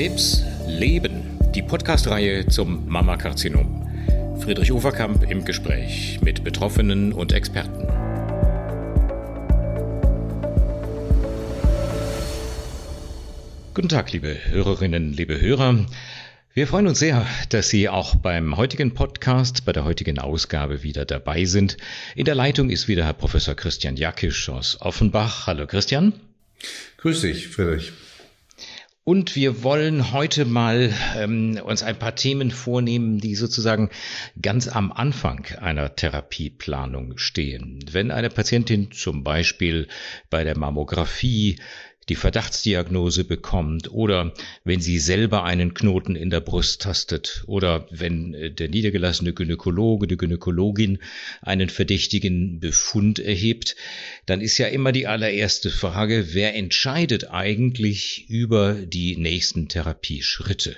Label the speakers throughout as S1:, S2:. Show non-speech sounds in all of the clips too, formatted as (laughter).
S1: Krebs Leben, die Podcast-Reihe zum Mammakarzinom. Friedrich Uferkamp im Gespräch mit Betroffenen und Experten. Guten Tag, liebe Hörerinnen, liebe Hörer. Wir freuen uns sehr, dass Sie auch beim heutigen Podcast, bei der heutigen Ausgabe wieder dabei sind. In der Leitung ist wieder Herr Professor Christian Jakisch aus Offenbach. Hallo Christian.
S2: Grüß dich, Friedrich.
S1: Und wir wollen heute mal ähm, uns ein paar Themen vornehmen, die sozusagen ganz am Anfang einer Therapieplanung stehen. Wenn eine Patientin zum Beispiel bei der Mammographie die Verdachtsdiagnose bekommt oder wenn sie selber einen Knoten in der Brust tastet oder wenn äh, der niedergelassene Gynäkologe, die Gynäkologin einen verdächtigen Befund erhebt, dann ist ja immer die allererste Frage, wer entscheidet eigentlich über die nächsten Therapieschritte?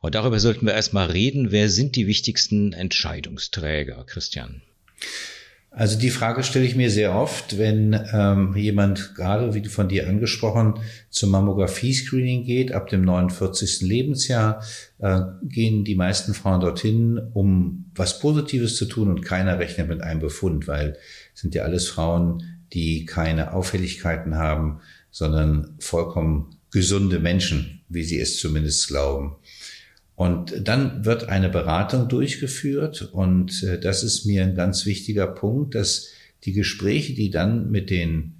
S1: Und darüber sollten wir erstmal reden, wer sind die wichtigsten Entscheidungsträger, Christian?
S2: Also die Frage stelle ich mir sehr oft, wenn ähm, jemand gerade, wie von dir angesprochen, zum Mammographie-Screening geht, ab dem 49. Lebensjahr, äh, gehen die meisten Frauen dorthin, um was Positives zu tun und keiner rechnet mit einem Befund, weil sind ja alles Frauen, die keine Auffälligkeiten haben, sondern vollkommen gesunde Menschen, wie sie es zumindest glauben. Und dann wird eine Beratung durchgeführt und äh, das ist mir ein ganz wichtiger Punkt, dass die Gespräche, die dann mit den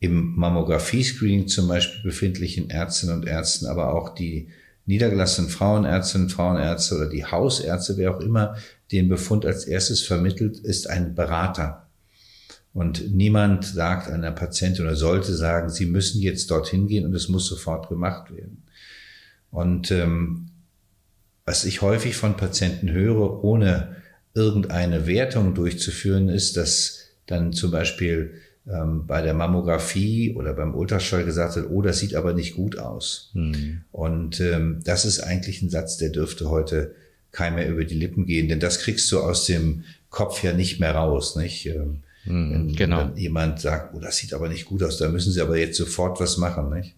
S2: im Mammographie-Screening zum Beispiel befindlichen Ärztinnen und Ärzten, aber auch die niedergelassenen Frauenärztinnen, Frauenärzte oder die Hausärzte, wer auch immer den Befund als erstes vermittelt, ist ein Berater. Und niemand sagt einer Patientin oder sollte sagen, sie müssen jetzt dorthin gehen und es muss sofort gemacht werden. Und ähm, was ich häufig von Patienten höre, ohne irgendeine Wertung durchzuführen, ist, dass dann zum Beispiel ähm, bei der Mammographie oder beim Ultraschall gesagt wird, oh, das sieht aber nicht gut aus. Mhm. Und ähm, das ist eigentlich ein Satz, der dürfte heute kein mehr über die Lippen gehen, denn das kriegst du aus dem Kopf ja nicht mehr raus, nicht? Ähm, mhm, wenn, genau. wenn jemand sagt, oh, das sieht aber nicht gut aus, da müssen sie aber jetzt sofort was machen, nicht?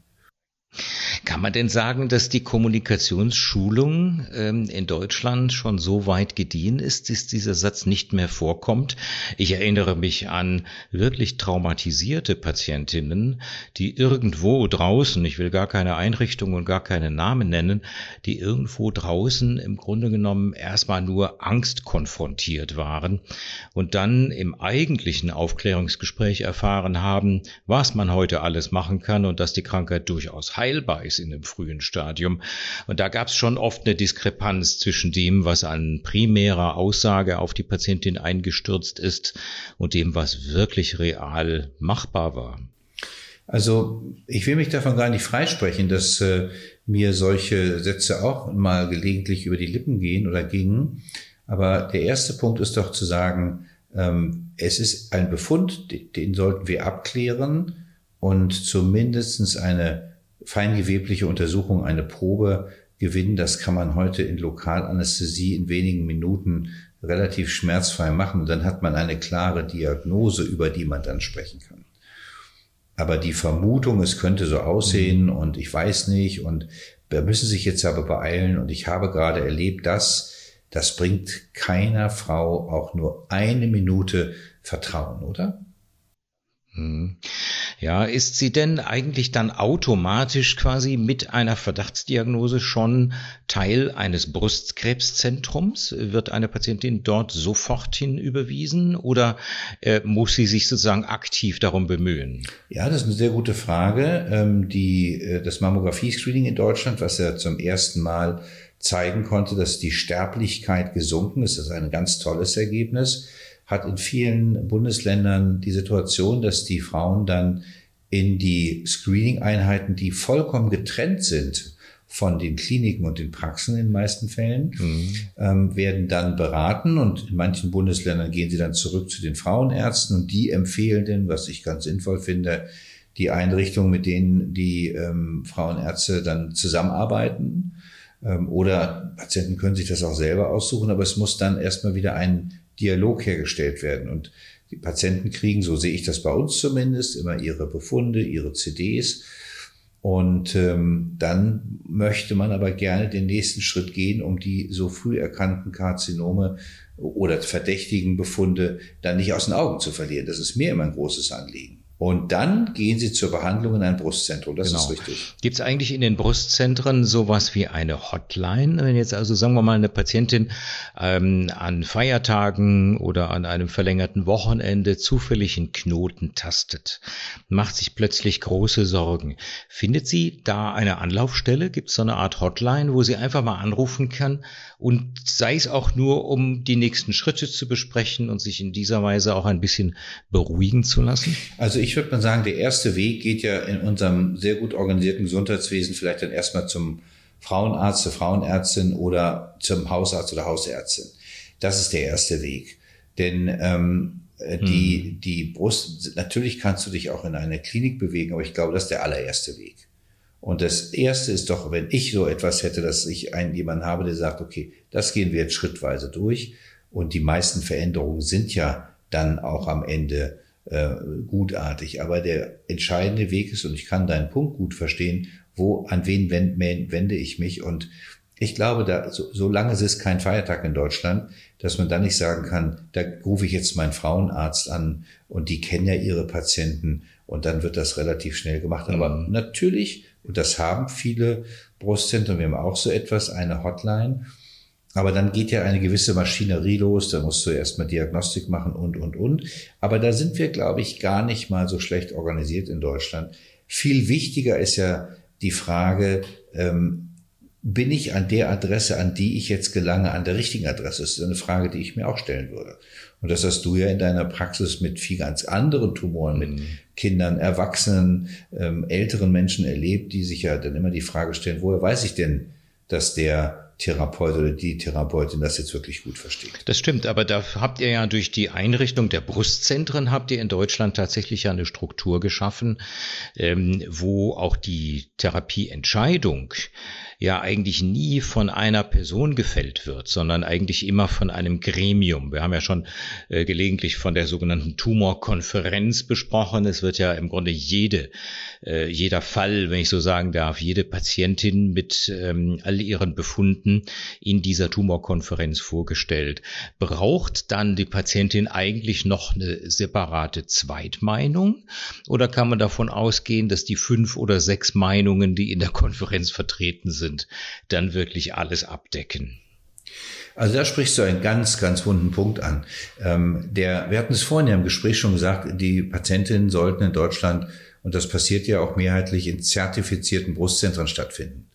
S1: Kann man denn sagen, dass die Kommunikationsschulung ähm, in Deutschland schon so weit gediehen ist, dass dieser Satz nicht mehr vorkommt? Ich erinnere mich an wirklich traumatisierte Patientinnen, die irgendwo draußen, ich will gar keine Einrichtung und gar keine Namen nennen, die irgendwo draußen im Grunde genommen erstmal nur Angst konfrontiert waren und dann im eigentlichen Aufklärungsgespräch erfahren haben, was man heute alles machen kann und dass die Krankheit durchaus heilbar ist ist in einem frühen Stadium. Und da gab es schon oft eine Diskrepanz zwischen dem, was an primärer Aussage auf die Patientin eingestürzt ist und dem, was wirklich real machbar war.
S2: Also ich will mich davon gar nicht freisprechen, dass äh, mir solche Sätze auch mal gelegentlich über die Lippen gehen oder gingen. Aber der erste Punkt ist doch zu sagen, ähm, es ist ein Befund, den sollten wir abklären und zumindestens eine feingewebliche Untersuchung eine Probe gewinnen. Das kann man heute in Lokalanästhesie in wenigen Minuten relativ schmerzfrei machen. Und dann hat man eine klare Diagnose, über die man dann sprechen kann. Aber die Vermutung, es könnte so aussehen mhm. und ich weiß nicht und wir müssen sich jetzt aber beeilen und ich habe gerade erlebt, dass das bringt keiner Frau auch nur eine Minute Vertrauen, oder?
S1: Mhm. Ja, ist sie denn eigentlich dann automatisch quasi mit einer Verdachtsdiagnose schon Teil eines Brustkrebszentrums? Wird eine Patientin dort sofort hin überwiesen oder äh, muss sie sich sozusagen aktiv darum bemühen?
S2: Ja, das ist eine sehr gute Frage. Ähm, die, äh, das Mammographie-Screening in Deutschland, was ja zum ersten Mal zeigen konnte, dass die Sterblichkeit gesunken ist, das ist ein ganz tolles Ergebnis hat in vielen Bundesländern die Situation, dass die Frauen dann in die Screening-Einheiten, die vollkommen getrennt sind von den Kliniken und den Praxen in den meisten Fällen, mhm. ähm, werden dann beraten und in manchen Bundesländern gehen sie dann zurück zu den Frauenärzten und die empfehlen denn, was ich ganz sinnvoll finde, die Einrichtungen, mit denen die ähm, Frauenärzte dann zusammenarbeiten. Ähm, oder Patienten können sich das auch selber aussuchen, aber es muss dann erstmal wieder ein Dialog hergestellt werden. Und die Patienten kriegen, so sehe ich das bei uns zumindest, immer ihre Befunde, ihre CDs. Und ähm, dann möchte man aber gerne den nächsten Schritt gehen, um die so früh erkannten Karzinome oder verdächtigen Befunde dann nicht aus den Augen zu verlieren. Das ist mir immer ein großes Anliegen. Und dann gehen Sie zur Behandlung in ein Brustzentrum. Das genau. ist richtig.
S1: Gibt es eigentlich in den Brustzentren sowas wie eine Hotline? Wenn jetzt also, sagen wir mal, eine Patientin ähm, an Feiertagen oder an einem verlängerten Wochenende zufällig einen Knoten tastet, macht sich plötzlich große Sorgen. Findet sie da eine Anlaufstelle? Gibt es so eine Art Hotline, wo sie einfach mal anrufen kann und sei es auch nur, um die nächsten Schritte zu besprechen und sich in dieser Weise auch ein bisschen beruhigen zu lassen?
S2: Also ich würde mal sagen, der erste Weg geht ja in unserem sehr gut organisierten Gesundheitswesen vielleicht dann erstmal zum Frauenarzt, zur Frauenärztin oder zum Hausarzt oder Hausärztin. Das ist der erste Weg. Denn ähm, die, hm. die Brust, natürlich kannst du dich auch in eine Klinik bewegen, aber ich glaube, das ist der allererste Weg. Und das erste ist doch, wenn ich so etwas hätte, dass ich einen jemanden habe, der sagt, okay, das gehen wir jetzt schrittweise durch. Und die meisten Veränderungen sind ja dann auch am Ende äh, gutartig. Aber der entscheidende Weg ist, und ich kann deinen Punkt gut verstehen, wo, an wen wende ich mich? Und ich glaube, da, so, solange es ist kein Feiertag in Deutschland, dass man da nicht sagen kann, da rufe ich jetzt meinen Frauenarzt an und die kennen ja ihre Patienten und dann wird das relativ schnell gemacht. Aber mhm. natürlich, und das haben viele Brustzentren, wir haben auch so etwas, eine Hotline, aber dann geht ja eine gewisse Maschinerie los, da musst du erstmal Diagnostik machen und, und, und. Aber da sind wir, glaube ich, gar nicht mal so schlecht organisiert in Deutschland. Viel wichtiger ist ja die Frage, ähm, bin ich an der Adresse, an die ich jetzt gelange, an der richtigen Adresse? Das ist eine Frage, die ich mir auch stellen würde. Und das hast du ja in deiner Praxis mit viel ganz anderen Tumoren, mit mhm. Kindern, Erwachsenen, ähm, älteren Menschen erlebt, die sich ja dann immer die Frage stellen, woher weiß ich denn, dass der Therapeut oder die Therapeutin das jetzt wirklich gut versteht.
S1: Das stimmt, aber da habt ihr ja durch die Einrichtung der Brustzentren habt ihr in Deutschland tatsächlich ja eine Struktur geschaffen, ähm, wo auch die Therapieentscheidung ja eigentlich nie von einer Person gefällt wird, sondern eigentlich immer von einem Gremium. Wir haben ja schon äh, gelegentlich von der sogenannten Tumorkonferenz besprochen. Es wird ja im Grunde jede, äh, jeder Fall, wenn ich so sagen darf, jede Patientin mit ähm, all ihren Befunden in dieser Tumorkonferenz vorgestellt. Braucht dann die Patientin eigentlich noch eine separate Zweitmeinung oder kann man davon ausgehen, dass die fünf oder sechs Meinungen, die in der Konferenz vertreten sind, sind, dann wirklich alles abdecken.
S2: Also da sprichst du einen ganz, ganz wunden Punkt an. Ähm, der, wir hatten es vorhin ja im Gespräch schon gesagt, die Patientinnen sollten in Deutschland, und das passiert ja auch mehrheitlich in zertifizierten Brustzentren stattfinden.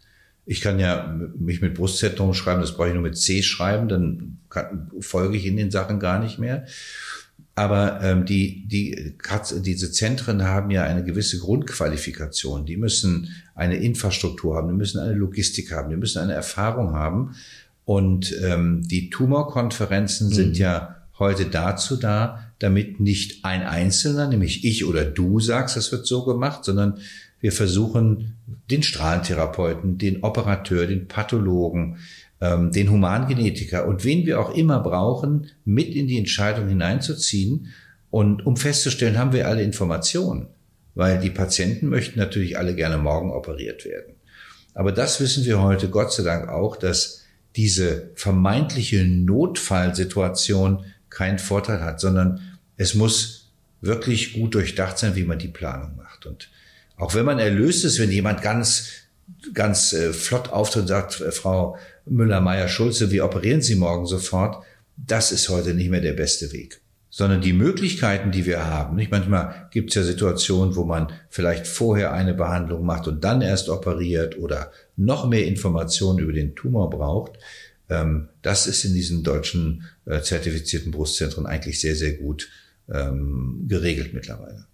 S2: Ich kann ja mich mit Brustzentrum schreiben, das brauche ich nur mit C schreiben, dann kann, folge ich in den Sachen gar nicht mehr. Aber ähm, die, die, diese Zentren haben ja eine gewisse Grundqualifikation. Die müssen eine Infrastruktur haben, die müssen eine Logistik haben, die müssen eine Erfahrung haben. Und ähm, die Tumorkonferenzen mhm. sind ja heute dazu da, damit nicht ein Einzelner, nämlich ich oder du sagst, das wird so gemacht, sondern wir versuchen, den Strahlentherapeuten, den Operateur, den Pathologen, ähm, den Humangenetiker und wen wir auch immer brauchen, mit in die Entscheidung hineinzuziehen und um festzustellen, haben wir alle Informationen. Weil die Patienten möchten natürlich alle gerne morgen operiert werden. Aber das wissen wir heute Gott sei Dank auch, dass diese vermeintliche Notfallsituation keinen Vorteil hat, sondern es muss wirklich gut durchdacht sein, wie man die Planung macht. Und auch wenn man erlöst ist, wenn jemand ganz, ganz äh, flott auftritt und sagt, äh, Frau Müller, Meier, Schulze, wir operieren Sie morgen sofort, das ist heute nicht mehr der beste Weg. Sondern die Möglichkeiten, die wir haben, nicht manchmal gibt es ja Situationen, wo man vielleicht vorher eine Behandlung macht und dann erst operiert oder noch mehr Informationen über den Tumor braucht. Ähm, das ist in diesen deutschen äh, zertifizierten Brustzentren eigentlich sehr, sehr gut ähm, geregelt mittlerweile.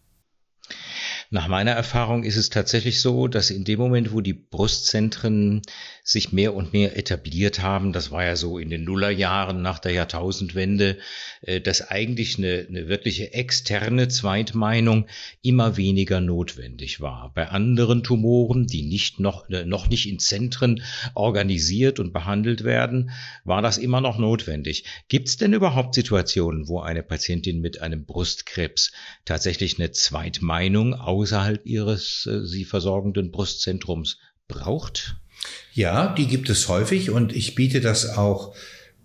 S1: Nach meiner Erfahrung ist es tatsächlich so, dass in dem Moment, wo die Brustzentren sich mehr und mehr etabliert haben, das war ja so in den Nullerjahren nach der Jahrtausendwende, äh, dass eigentlich eine, eine wirkliche externe Zweitmeinung immer weniger notwendig war. Bei anderen Tumoren, die nicht noch, äh, noch nicht in Zentren organisiert und behandelt werden, war das immer noch notwendig. Gibt es denn überhaupt Situationen, wo eine Patientin mit einem Brustkrebs tatsächlich eine Zweitmeinung aus außerhalb ihres äh, sie versorgenden Brustzentrums braucht?
S2: Ja, die gibt es häufig und ich biete das auch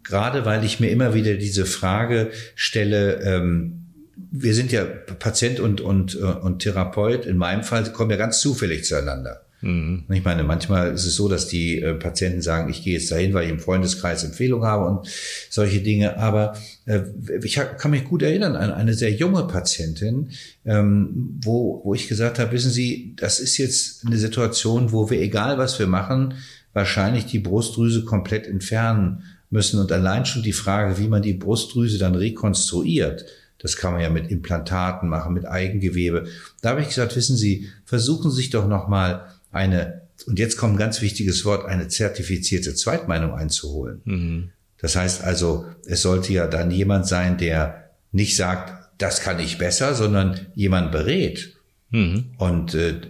S2: gerade, weil ich mir immer wieder diese Frage stelle, ähm, wir sind ja Patient und, und, äh, und Therapeut, in meinem Fall kommen ja ganz zufällig zueinander. Mhm. Ich meine, manchmal ist es so, dass die äh, Patienten sagen, ich gehe jetzt dahin, weil ich im Freundeskreis Empfehlung habe und solche Dinge. Aber äh, ich kann mich gut erinnern an eine sehr junge Patientin, ähm, wo, wo ich gesagt habe, wissen Sie, das ist jetzt eine Situation, wo wir, egal was wir machen, wahrscheinlich die Brustdrüse komplett entfernen müssen. Und allein schon die Frage, wie man die Brustdrüse dann rekonstruiert, das kann man ja mit Implantaten machen, mit Eigengewebe. Da habe ich gesagt, wissen Sie, versuchen Sie sich doch nochmal eine, und jetzt kommt ein ganz wichtiges Wort, eine zertifizierte Zweitmeinung einzuholen. Mhm. Das heißt also, es sollte ja dann jemand sein, der nicht sagt, das kann ich besser, sondern jemand berät. Mhm. Und äh,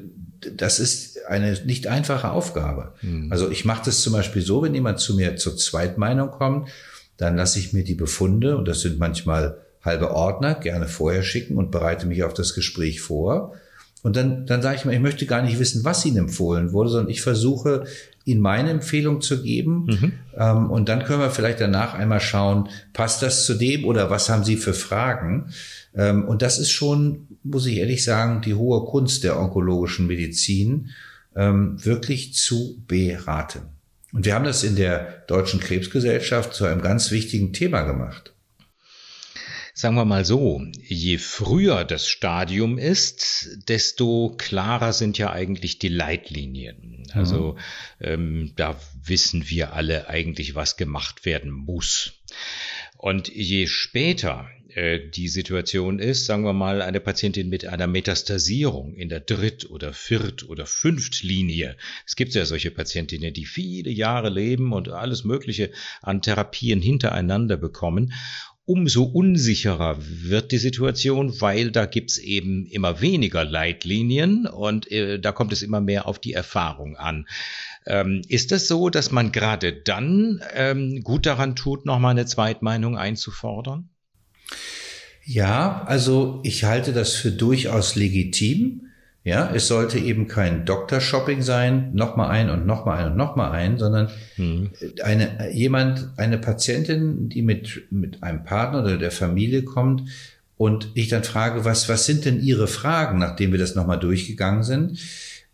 S2: das ist eine nicht einfache Aufgabe. Mhm. Also ich mache das zum Beispiel so, wenn jemand zu mir zur Zweitmeinung kommt, dann lasse ich mir die Befunde, und das sind manchmal halbe Ordner, gerne vorher schicken und bereite mich auf das Gespräch vor. Und dann, dann sage ich mir, ich möchte gar nicht wissen, was Ihnen empfohlen wurde, sondern ich versuche, Ihnen meine Empfehlung zu geben. Mhm. Ähm, und dann können wir vielleicht danach einmal schauen, passt das zu dem oder was haben Sie für Fragen? Ähm, und das ist schon, muss ich ehrlich sagen, die hohe Kunst der onkologischen Medizin, ähm, wirklich zu beraten. Und wir haben das in der Deutschen Krebsgesellschaft zu einem ganz wichtigen Thema gemacht.
S1: Sagen wir mal so, je früher das Stadium ist, desto klarer sind ja eigentlich die Leitlinien. Also mhm. ähm, da wissen wir alle eigentlich, was gemacht werden muss. Und je später äh, die Situation ist, sagen wir mal, eine Patientin mit einer Metastasierung in der Dritt- oder Viert- oder Fünftlinie. Es gibt ja solche Patientinnen, die viele Jahre leben und alles Mögliche an Therapien hintereinander bekommen umso unsicherer wird die Situation, weil da gibt's eben immer weniger Leitlinien und äh, da kommt es immer mehr auf die Erfahrung an. Ähm, ist das so, dass man gerade dann ähm, gut daran tut, nochmal eine Zweitmeinung einzufordern?
S2: Ja, also ich halte das für durchaus legitim. Ja, es sollte eben kein Doktor-Shopping sein, nochmal ein und nochmal ein und nochmal ein, sondern hm. eine, jemand, eine Patientin, die mit, mit einem Partner oder der Familie kommt und ich dann frage, was, was sind denn Ihre Fragen, nachdem wir das nochmal durchgegangen sind?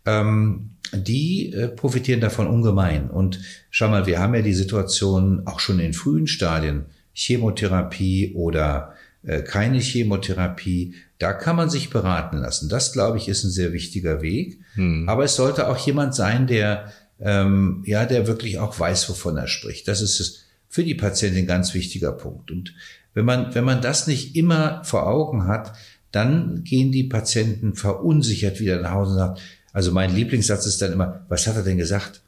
S2: Ähm, die äh, profitieren davon ungemein. Und schau mal, wir haben ja die Situation auch schon in frühen Stadien, Chemotherapie oder äh, keine Chemotherapie. Da kann man sich beraten lassen. Das, glaube ich, ist ein sehr wichtiger Weg. Hm. Aber es sollte auch jemand sein, der ähm, ja, der wirklich auch weiß, wovon er spricht. Das ist für die Patientin ein ganz wichtiger Punkt. Und wenn man, wenn man das nicht immer vor Augen hat, dann gehen die Patienten verunsichert wieder nach Hause und sagen, also mein Lieblingssatz ist dann immer, was hat er denn gesagt?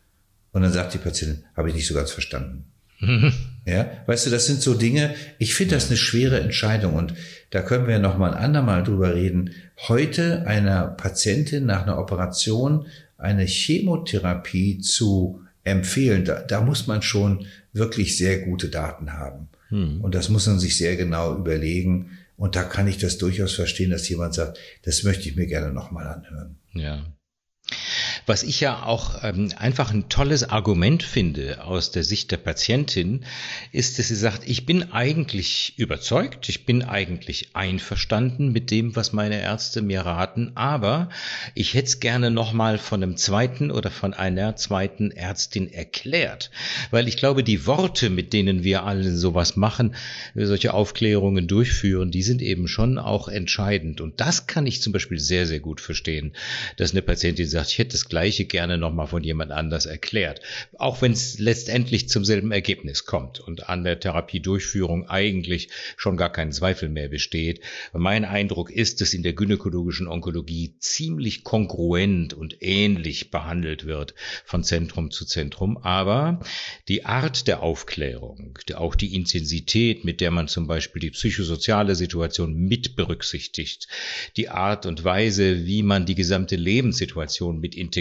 S2: Und dann sagt die Patientin, habe ich nicht so ganz verstanden. (laughs) Ja, weißt du, das sind so Dinge, ich finde das eine schwere Entscheidung und da können wir noch mal ein andermal drüber reden. Heute einer Patientin nach einer Operation eine Chemotherapie zu empfehlen, da, da muss man schon wirklich sehr gute Daten haben. Hm. Und das muss man sich sehr genau überlegen. Und da kann ich das durchaus verstehen, dass jemand sagt, das möchte ich mir gerne nochmal anhören.
S1: Ja. Was ich ja auch ähm, einfach ein tolles Argument finde aus der Sicht der Patientin, ist, dass sie sagt, ich bin eigentlich überzeugt, ich bin eigentlich einverstanden mit dem, was meine Ärzte mir raten, aber ich hätte es gerne nochmal von einem zweiten oder von einer zweiten Ärztin erklärt. Weil ich glaube, die Worte, mit denen wir alle sowas machen, solche Aufklärungen durchführen, die sind eben schon auch entscheidend. Und das kann ich zum Beispiel sehr, sehr gut verstehen, dass eine Patientin sagt, ich hätte das Gleiche gerne nochmal von jemand anders erklärt. Auch wenn es letztendlich zum selben Ergebnis kommt und an der Therapiedurchführung eigentlich schon gar kein Zweifel mehr besteht. Mein Eindruck ist, dass in der gynäkologischen Onkologie ziemlich kongruent und ähnlich behandelt wird von Zentrum zu Zentrum. Aber die Art der Aufklärung, auch die Intensität, mit der man zum Beispiel die psychosoziale Situation mit berücksichtigt, die Art und Weise, wie man die gesamte Lebenssituation mit integriert,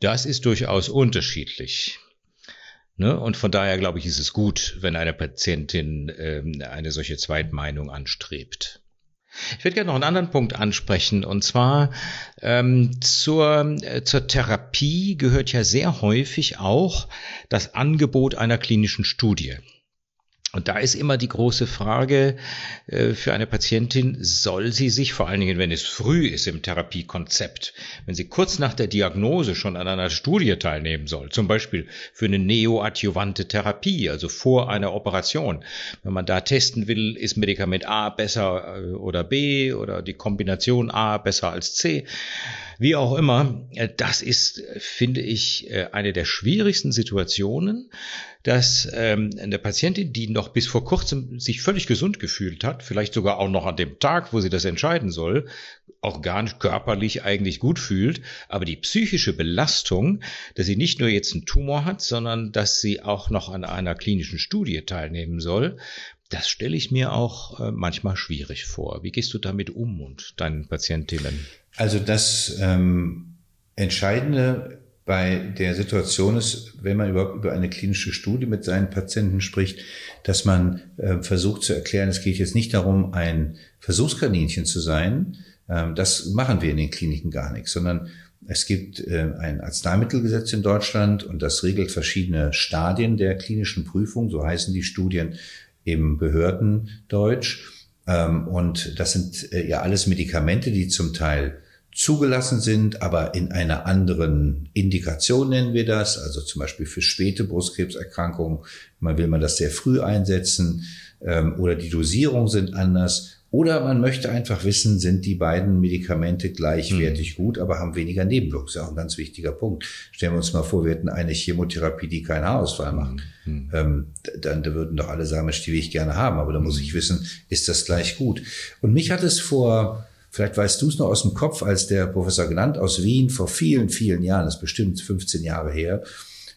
S1: das ist durchaus unterschiedlich. Ne? Und von daher glaube ich, ist es gut, wenn eine Patientin ähm, eine solche Zweitmeinung anstrebt. Ich würde gerne noch einen anderen Punkt ansprechen, und zwar ähm, zur, äh, zur Therapie gehört ja sehr häufig auch das Angebot einer klinischen Studie. Und da ist immer die große Frage äh, für eine Patientin, soll sie sich, vor allen Dingen, wenn es früh ist im Therapiekonzept, wenn sie kurz nach der Diagnose schon an einer Studie teilnehmen soll, zum Beispiel für eine neoadjuvante Therapie, also vor einer Operation, wenn man da testen will, ist Medikament A besser äh, oder B oder die Kombination A besser als C, wie auch immer, äh, das ist, finde ich, eine der schwierigsten Situationen, dass ähm, eine Patientin, die noch bis vor kurzem sich völlig gesund gefühlt hat, vielleicht sogar auch noch an dem Tag, wo sie das entscheiden soll, auch gar nicht körperlich eigentlich gut fühlt, aber die psychische Belastung, dass sie nicht nur jetzt einen Tumor hat, sondern dass sie auch noch an einer klinischen Studie teilnehmen soll, das stelle ich mir auch äh, manchmal schwierig vor. Wie gehst du damit um und deinen Patientinnen?
S2: Also das ähm, Entscheidende bei der Situation ist, wenn man überhaupt über eine klinische Studie mit seinen Patienten spricht, dass man äh, versucht zu erklären, es geht jetzt nicht darum, ein Versuchskaninchen zu sein. Ähm, das machen wir in den Kliniken gar nicht, sondern es gibt äh, ein Arzneimittelgesetz in Deutschland und das regelt verschiedene Stadien der klinischen Prüfung, so heißen die Studien im Behördendeutsch. Ähm, und das sind äh, ja alles Medikamente, die zum Teil zugelassen sind, aber in einer anderen Indikation nennen wir das, also zum Beispiel für späte Brustkrebserkrankungen. Man will man das sehr früh einsetzen ähm, oder die Dosierungen sind anders. Oder man möchte einfach wissen, sind die beiden Medikamente gleichwertig mhm. gut, aber haben weniger Nebenwirkungen. Das ist auch ein ganz wichtiger Punkt. Stellen wir uns mal vor, wir hätten eine Chemotherapie, die keinen Haarausfall macht. Mhm. Ähm, dann da würden doch alle sagen, die will ich gerne haben. Aber da muss ich wissen, ist das gleich gut? Und mich hat es vor Vielleicht weißt du es noch aus dem Kopf, als der Professor Gnant aus Wien vor vielen, vielen Jahren, das ist bestimmt 15 Jahre her,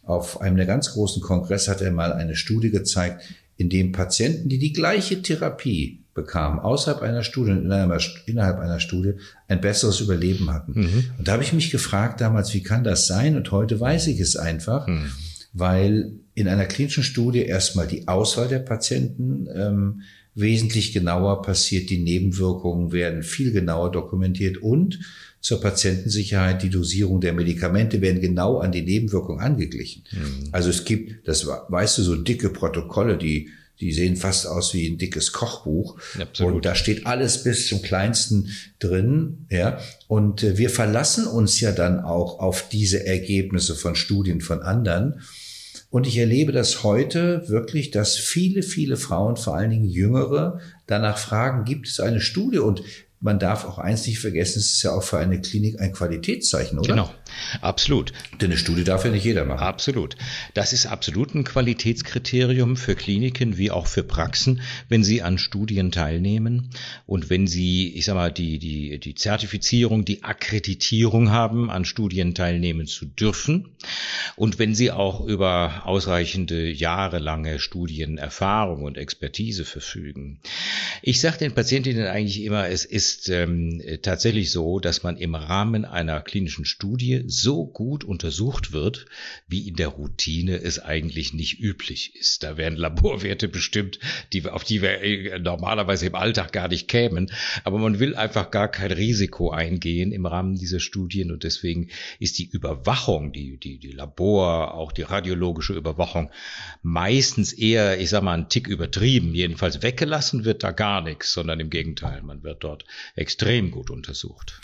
S2: auf einem der ganz großen Kongress hat er mal eine Studie gezeigt, in dem Patienten, die die gleiche Therapie bekamen, außerhalb einer Studie und innerhalb einer Studie, ein besseres Überleben hatten. Mhm. Und da habe ich mich gefragt damals, wie kann das sein? Und heute weiß ich es einfach, mhm. weil in einer klinischen Studie erstmal die Auswahl der Patienten ähm, wesentlich genauer passiert. Die Nebenwirkungen werden viel genauer dokumentiert und zur Patientensicherheit die Dosierung der Medikamente werden genau an die Nebenwirkungen angeglichen. Mhm. Also es gibt, das weißt du, so dicke Protokolle, die die sehen fast aus wie ein dickes Kochbuch. Absolut. Und da steht alles bis zum Kleinsten drin, ja. Und äh, wir verlassen uns ja dann auch auf diese Ergebnisse von Studien von anderen. Und ich erlebe das heute wirklich, dass viele, viele Frauen, vor allen Dingen Jüngere, danach fragen, gibt es eine Studie? Und man darf auch eins nicht vergessen, es ist ja auch für eine Klinik ein Qualitätszeichen, oder?
S1: Genau, absolut.
S2: Denn eine Studie darf ja nicht jeder machen.
S1: Absolut. Das ist absolut ein Qualitätskriterium für Kliniken wie auch für Praxen, wenn sie an Studien teilnehmen und wenn sie, ich sag mal, die, die, die Zertifizierung, die Akkreditierung haben, an Studien teilnehmen zu dürfen und wenn sie auch über ausreichende jahrelange Studienerfahrung und Expertise verfügen. Ich sage den Patientinnen eigentlich immer, es ist ist ähm, tatsächlich so, dass man im Rahmen einer klinischen Studie so gut untersucht wird, wie in der Routine es eigentlich nicht üblich ist. Da werden Laborwerte bestimmt, die, auf die wir äh, normalerweise im Alltag gar nicht kämen. Aber man will einfach gar kein Risiko eingehen im Rahmen dieser Studien und deswegen ist die Überwachung, die, die, die Labor, auch die radiologische Überwachung meistens eher, ich sag mal, ein Tick übertrieben. Jedenfalls weggelassen wird da gar nichts, sondern im Gegenteil, man wird dort extrem gut untersucht.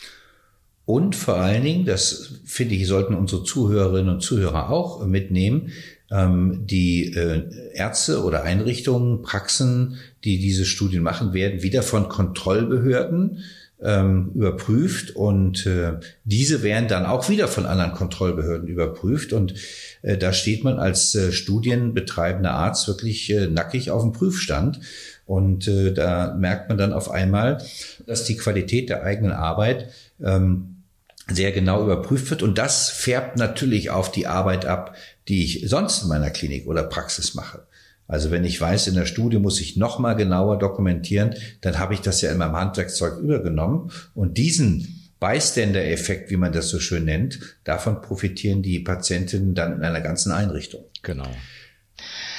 S2: Und vor allen Dingen, das finde ich, sollten unsere Zuhörerinnen und Zuhörer auch mitnehmen, ähm, die äh, Ärzte oder Einrichtungen, Praxen, die diese Studien machen, werden wieder von Kontrollbehörden ähm, überprüft und äh, diese werden dann auch wieder von anderen Kontrollbehörden überprüft und äh, da steht man als studienbetreibender Arzt wirklich nackig auf dem Prüfstand und äh, da merkt man dann auf einmal, dass die Qualität der eigenen Arbeit ähm, sehr genau überprüft wird. Und das färbt natürlich auf die Arbeit ab, die ich sonst in meiner Klinik oder Praxis mache. Also wenn ich weiß, in der Studie muss ich noch mal genauer dokumentieren, dann habe ich das ja in meinem Handwerkszeug übergenommen. Und diesen Bystander-Effekt, wie man das so schön nennt, davon profitieren die Patientinnen dann in einer ganzen Einrichtung.
S1: Genau.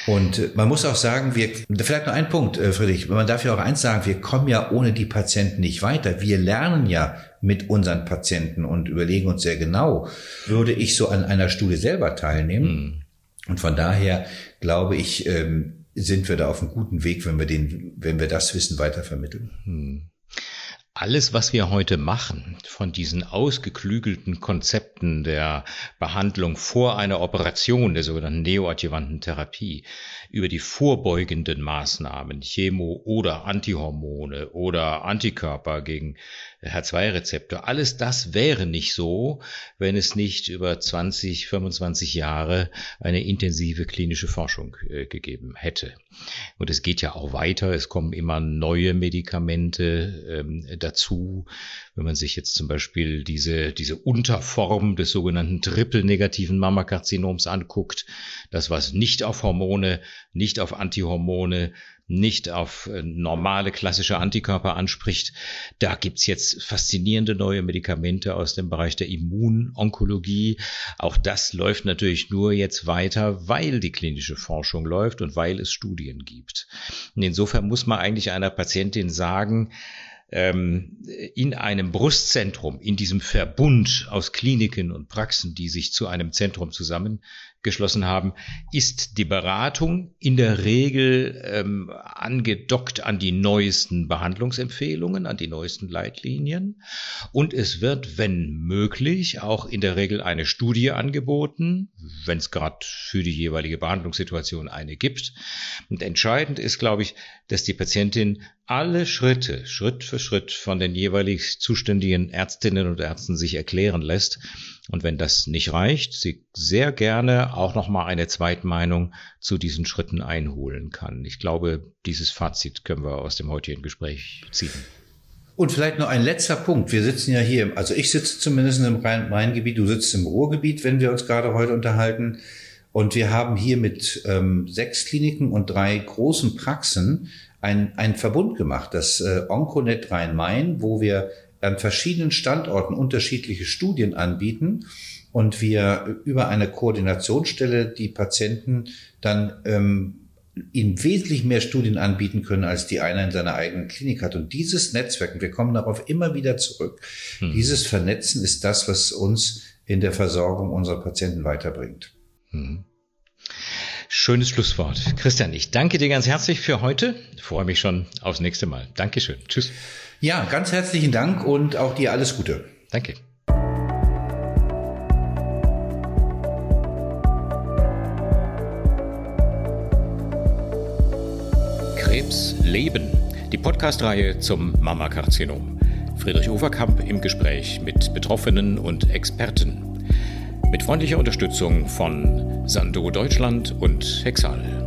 S2: Und äh, man muss auch sagen, wir, vielleicht noch ein Punkt, äh, Friedrich, man darf ja auch eins sagen, wir kommen ja ohne die Patienten nicht weiter. Wir lernen ja mit unseren Patienten und überlegen uns sehr genau, würde ich so an einer Studie selber teilnehmen? Mhm. Und von daher glaube ich, ähm, sind wir da auf einem guten Weg, wenn wir den, wenn wir das Wissen weiter vermitteln. Mhm.
S1: Alles, was wir heute machen, von diesen ausgeklügelten Konzepten der Behandlung vor einer Operation, der sogenannten neoadjuvanten Therapie, über die vorbeugenden Maßnahmen, Chemo oder Antihormone oder Antikörper gegen H2-Rezeptor, alles das wäre nicht so, wenn es nicht über 20, 25 Jahre eine intensive klinische Forschung äh, gegeben hätte. Und es geht ja auch weiter, es kommen immer neue Medikamente ähm, dazu. Wenn man sich jetzt zum Beispiel diese, diese Unterform des sogenannten triple-negativen Mammakarzinoms anguckt, das was nicht auf Hormone, nicht auf Antihormone, nicht auf äh, normale klassische Antikörper anspricht. Da gibt's jetzt faszinierende neue Medikamente aus dem Bereich der Immunonkologie. Auch das läuft natürlich nur jetzt weiter, weil die klinische Forschung läuft und weil es Studien gibt. Und insofern muss man eigentlich einer Patientin sagen, ähm, in einem Brustzentrum, in diesem Verbund aus Kliniken und Praxen, die sich zu einem Zentrum zusammengeschlossen haben, ist die Beratung in der Regel ähm, angedockt an die neuesten Behandlungsempfehlungen, an die neuesten Leitlinien. Und es wird, wenn möglich, auch in der Regel eine Studie angeboten, wenn es gerade für die jeweilige Behandlungssituation eine gibt. Und entscheidend ist, glaube ich, dass die Patientin alle Schritte Schritt für Schritt von den jeweilig zuständigen Ärztinnen und Ärzten sich erklären lässt. Und wenn das nicht reicht, sie sehr gerne auch noch mal eine Zweitmeinung zu diesen Schritten einholen kann. Ich glaube, dieses Fazit können wir aus dem heutigen Gespräch ziehen.
S2: Und vielleicht noch ein letzter Punkt. Wir sitzen ja hier, also ich sitze zumindest im Rhein-Main-Gebiet, du sitzt im Ruhrgebiet, wenn wir uns gerade heute unterhalten. Und wir haben hier mit ähm, sechs Kliniken und drei großen Praxen ein, ein Verbund gemacht, das äh, Onconet Rhein-Main, wo wir an verschiedenen Standorten unterschiedliche Studien anbieten und wir über eine Koordinationsstelle die Patienten dann ähm, ihnen wesentlich mehr Studien anbieten können, als die einer in seiner eigenen Klinik hat. Und dieses Netzwerk, und wir kommen darauf immer wieder zurück, hm. dieses Vernetzen ist das, was uns in der Versorgung unserer Patienten weiterbringt. Hm.
S1: Schönes Schlusswort. Christian, ich danke dir ganz herzlich für heute. Ich freue mich schon aufs nächste Mal. Dankeschön. Tschüss.
S2: Ja, ganz herzlichen Dank und auch dir alles Gute.
S1: Danke. Krebs leben. Die Podcastreihe zum Mammakarzinom. Friedrich Overkamp im Gespräch mit Betroffenen und Experten. Mit freundlicher Unterstützung von Sando Deutschland und Hexal.